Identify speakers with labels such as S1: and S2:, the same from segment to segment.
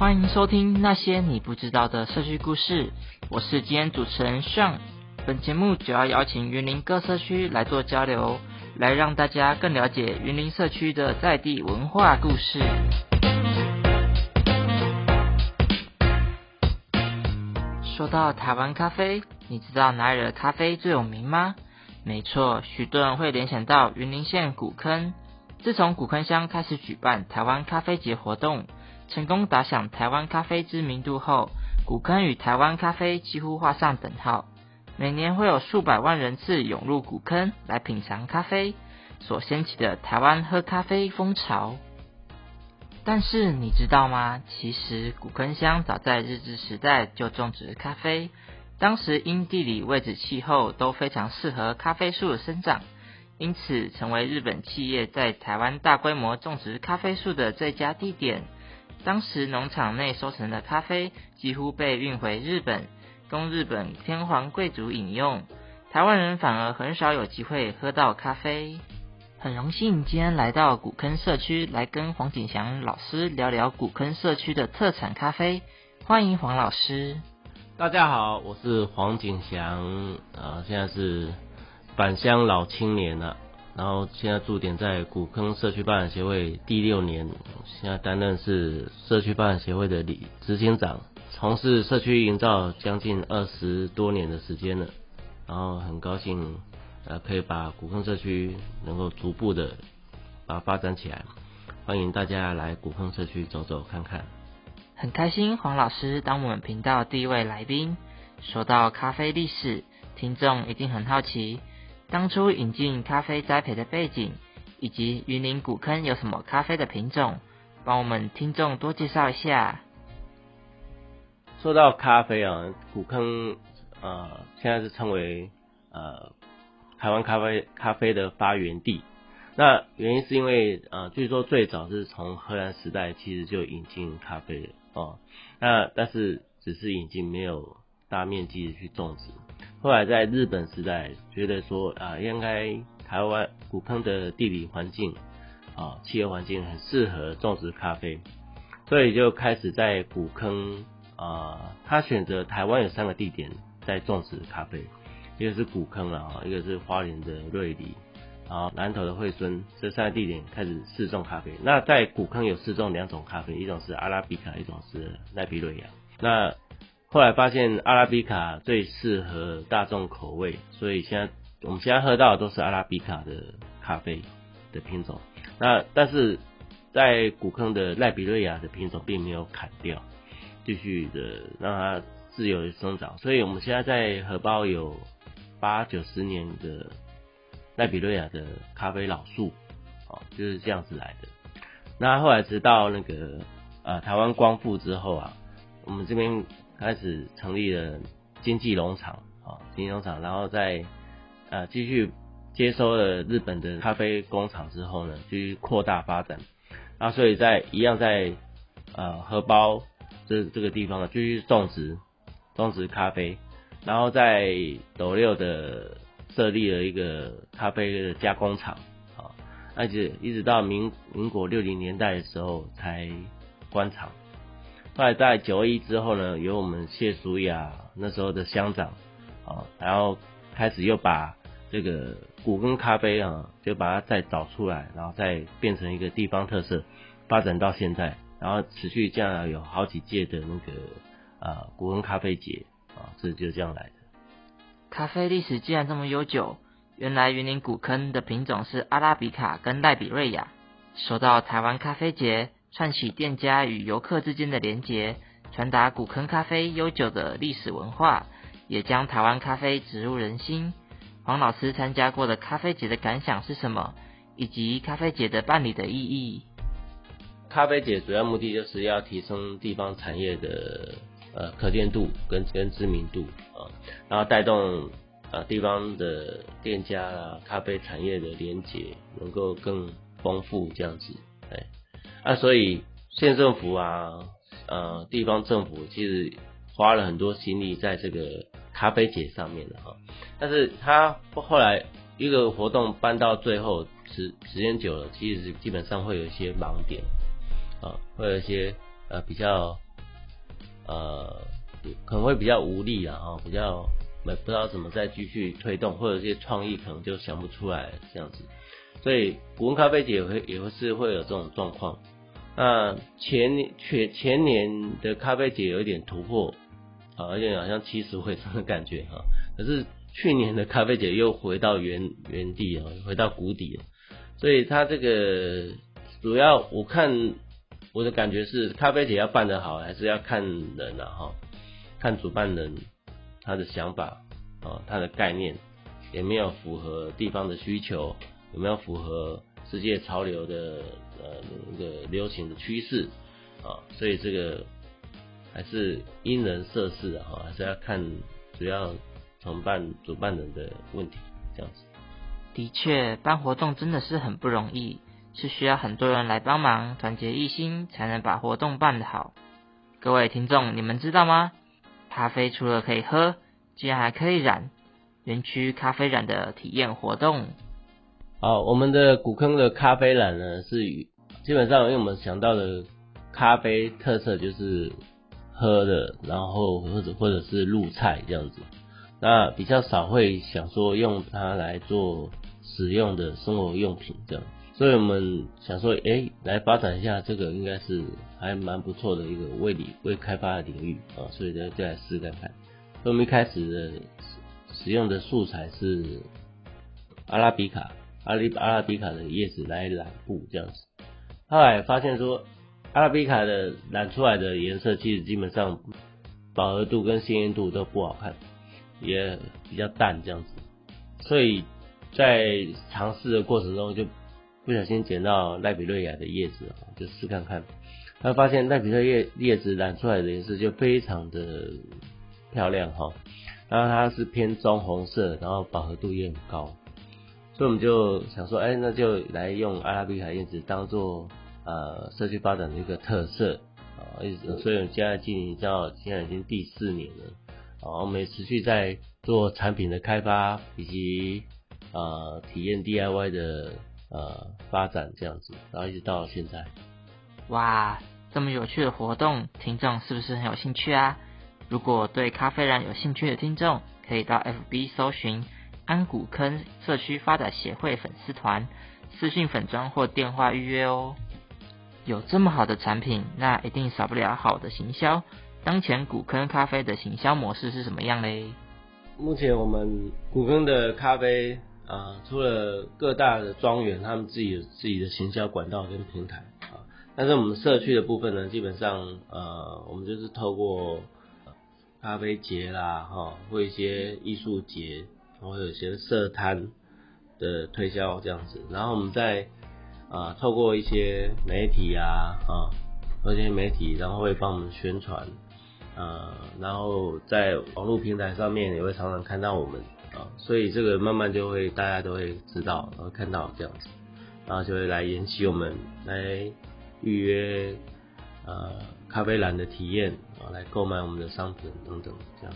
S1: 欢迎收听那些你不知道的社区故事，我是今天主持人尚。本节目主要邀请云林各社区来做交流，来让大家更了解云林社区的在地文化故事。说到台湾咖啡，你知道哪里的咖啡最有名吗？没错，许多人会联想到云林县古坑。自从古坑乡开始举办台湾咖啡节活动，成功打响台湾咖啡知名度后，古坑与台湾咖啡几乎画上等号。每年会有数百万人次涌入古坑来品尝咖啡，所掀起的台湾喝咖啡风潮。但是你知道吗？其实古坑乡早在日治时代就种植咖啡，当时因地理位置、气候都非常适合咖啡树的生长。因此，成为日本企业在台湾大规模种植咖啡树的最佳地点。当时农场内收成的咖啡几乎被运回日本，供日本天皇贵族饮用。台湾人反而很少有机会喝到咖啡。很荣幸今天来到古坑社区，来跟黄景祥老师聊聊古坑社区的特产咖啡。欢迎黄老师。
S2: 大家好，我是黄景祥，啊，现在是。返乡老青年了，然后现在驻点在古坑社区发展协会第六年，现在担任是社区发展协会的理执行长，从事社区营造将近二十多年的时间了，然后很高兴呃可以把古坑社区能够逐步的把它发展起来，欢迎大家来古坑社区走走看看。
S1: 很开心黄老师当我们频道第一位来宾，说到咖啡历史，听众一定很好奇。当初引进咖啡栽培的背景，以及云林古坑有什么咖啡的品种，帮我们听众多介绍一下。
S2: 说到咖啡啊，古坑呃现在是称为呃台湾咖啡咖啡的发源地。那原因是因为呃据说最早是从荷兰时代其实就引进咖啡哦，那但是只是引进没有大面积的去种植。后来在日本时代，觉得说啊，应该台湾古坑的地理环境啊，气候环境很适合种植咖啡，所以就开始在古坑啊，他选择台湾有三个地点在种植咖啡，一个是古坑啊，一个是花莲的瑞里，啊南投的惠孙，这三个地点开始试种咖啡。那在古坑有试种两种咖啡，一种是阿拉比卡，一种是奈比瑞亚。那后来发现阿拉比卡最适合大众口味，所以现在我们现在喝到的都是阿拉比卡的咖啡的品种。那但是在古坑的赖比瑞亚的品种并没有砍掉，继续的让它自由的生长。所以我们现在在荷包有八九十年的赖比瑞亚的咖啡老树，哦，就是这样子来的。那后来直到那个呃台湾光复之后啊，我们这边。开始成立了经济农场啊，经济农场，然后在呃继续接收了日本的咖啡工厂之后呢，继续扩大发展，啊，所以在一样在呃荷包这这个地方呢，继续种植种植咖啡，然后在斗六的设立了一个咖啡的加工厂啊，而且一直到民民国六零年代的时候才关厂。后来在九一之后呢，由我们谢淑雅那时候的乡长啊，然后开始又把这个古根咖啡啊，就把它再找出来，然后再变成一个地方特色，发展到现在，然后持续这样有好几届的那个啊古根咖啡节啊，这就这样来的。
S1: 咖啡历史既然这么悠久，原来云林古坑的品种是阿拉比卡跟赖比瑞亚。说到台湾咖啡节。串起店家与游客之间的连结，传达古坑咖啡悠久的历史文化，也将台湾咖啡植入人心。黄老师参加过的咖啡节的感想是什么？以及咖啡节的办理的意义？
S2: 咖啡节主要目的就是要提升地方产业的呃可见度跟跟知名度啊，然后带动呃地方的店家啊咖啡产业的连结能够更丰富这样子，啊，所以县政府啊，呃，地方政府其实花了很多心力在这个咖啡节上面的哈。但是他后来一个活动办到最后，时时间久了，其实基本上会有一些盲点啊，会有一些呃比较呃可能会比较无力啊，比较没不知道怎么再继续推动，或者这些创意可能就想不出来这样子。所以古文咖啡节也会也会是会有这种状况。那前前前年的咖啡节有一点突破，啊，而且好像起死回生的感觉哈。可是去年的咖啡节又回到原原地啊，回到谷底了。所以它这个主要我看我的感觉是，咖啡节要办得好，还是要看人啊哈，看主办人他的想法啊，他的概念有没有符合地方的需求，有没有符合世界潮流的。呃，那个流行的趋势啊，所以这个还是因人设事的哈，还是要看主要承办主办人的问题这样子。
S1: 的确，办活动真的是很不容易，是需要很多人来帮忙，团结一心，才能把活动办得好。各位听众，你们知道吗？咖啡除了可以喝，竟然还可以染，园区咖啡染的体验活动。
S2: 好，我们的古坑的咖啡染呢，是基本上因为我们想到的咖啡特色就是喝的，然后或者或者是入菜这样子，那比较少会想说用它来做使用的生活用品这样，所以我们想说，哎，来发展一下这个应该是还蛮不错的一个未理未开发的领域啊，所以呢就来试看看。所以我们一开始的使用的素材是阿拉比卡。阿里阿拉比卡的叶子来染布这样子，后来发现说，阿拉比卡的染出来的颜色其实基本上饱和度跟鲜艳度都不好看，也比较淡这样子，所以在尝试的过程中就不小心捡到赖比瑞亚的叶子，就试看看，他发现赖比瑞叶叶子染出来的颜色就非常的漂亮哈，然后它是偏棕红色，然后饱和度也很高。所以我们就想说，哎，那就来用阿拉比卡叶子当做呃社区发展的一个特色啊，一直所以我们现在经营到现在已经第四年了，啊，我们也持续在做产品的开发以及呃体验 DIY 的呃发展这样子，然后一直到现在。
S1: 哇，这么有趣的活动，听众是不是很有兴趣啊？如果对咖啡染有兴趣的听众，可以到 FB 搜寻。安谷坑社区发展协会粉丝团私信粉砖或电话预约哦。有这么好的产品，那一定少不了好的行销。当前古坑咖啡的行销模式是什么样嘞？
S2: 目前我们古坑的咖啡啊，除了各大的庄园，他们自己有自己的行销管道跟平台啊，但是我们社区的部分呢，基本上呃，我们就是透过咖啡节啦，哈，或一些艺术节。然后有些设摊的推销这样子，然后我们在啊透过一些媒体啊啊，一些媒体，然后会帮我们宣传，呃，然后在网络平台上面也会常常看到我们啊，所以这个慢慢就会大家都会知道，然后看到这样子，然后就会来联系我们来预约呃咖啡蓝的体验啊，来购买我们的商品等等这样。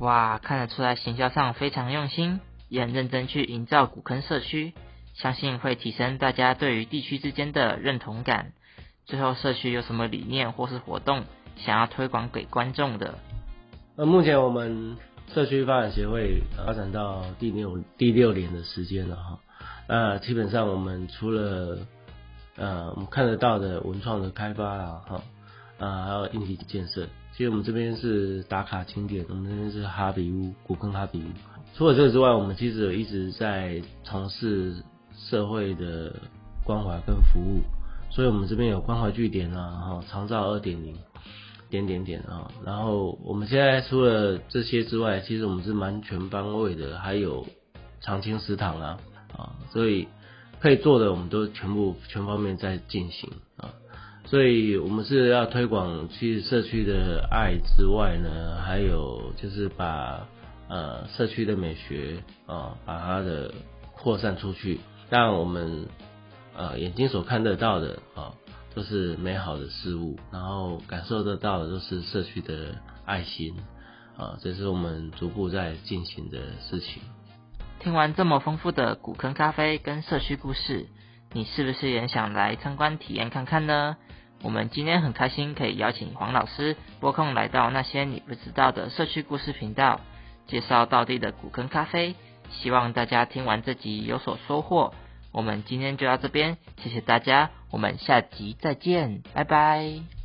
S1: 哇，看得出来行销上非常用心，也很认真去营造古坑社区，相信会提升大家对于地区之间的认同感。最后，社区有什么理念或是活动想要推广给观众的？
S2: 那目前我们社区发展协会发展到第六第六年的时间了哈，那基本上我们除了呃我们看得到的文创的开发啊哈，啊还有硬体建设。其实我们这边是打卡景点，我们这边是哈比屋，古坑哈比屋。除了这个之外，我们其实一直在从事社会的关怀跟服务，所以我们这边有关怀据点啊，哈，长照二点零，点点点啊。然后我们现在除了这些之外，其实我们是蛮全方位的，还有长青食堂啊，啊，所以可以做的我们都全部全方面在进行啊。所以我们是要推广去社区的爱之外呢，还有就是把呃社区的美学啊，把它的扩散出去，让我们呃眼睛所看得到的啊都是美好的事物，然后感受得到的都是社区的爱心啊，这是我们逐步在进行的事情。
S1: 听完这么丰富的古坑咖啡跟社区故事，你是不是也想来参观体验看看呢？我们今天很开心可以邀请黄老师拨空来到那些你不知道的社区故事频道，介绍到地的古坑咖啡。希望大家听完这集有所收获。我们今天就到这边，谢谢大家，我们下集再见，拜拜。